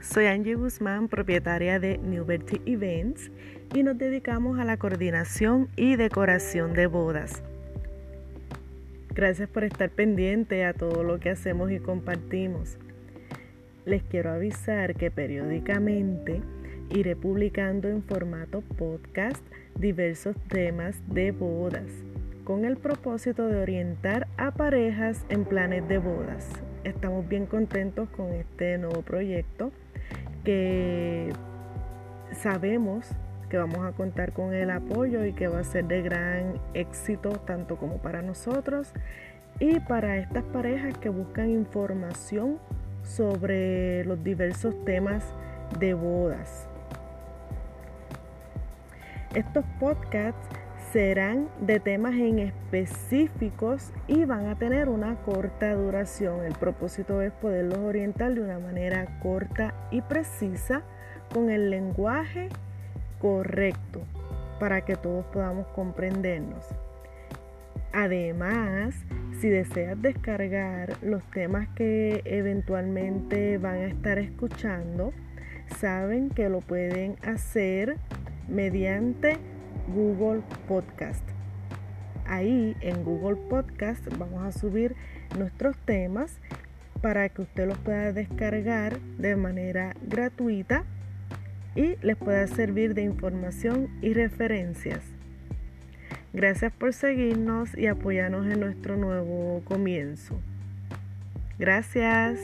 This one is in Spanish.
soy Angie Guzmán, propietaria de Newberty Events y nos dedicamos a la coordinación y decoración de bodas. Gracias por estar pendiente a todo lo que hacemos y compartimos. Les quiero avisar que periódicamente iré publicando en formato podcast diversos temas de bodas con el propósito de orientar a parejas en planes de bodas. Estamos bien contentos con este nuevo proyecto que sabemos que vamos a contar con el apoyo y que va a ser de gran éxito tanto como para nosotros y para estas parejas que buscan información sobre los diversos temas de bodas. Estos podcasts serán de temas en específicos y van a tener una corta duración. El propósito es poderlos orientar de una manera corta y precisa con el lenguaje correcto para que todos podamos comprendernos. Además, si deseas descargar los temas que eventualmente van a estar escuchando, saben que lo pueden hacer mediante Google Podcast. Ahí en Google Podcast vamos a subir nuestros temas para que usted los pueda descargar de manera gratuita y les pueda servir de información y referencias. Gracias por seguirnos y apoyarnos en nuestro nuevo comienzo. Gracias.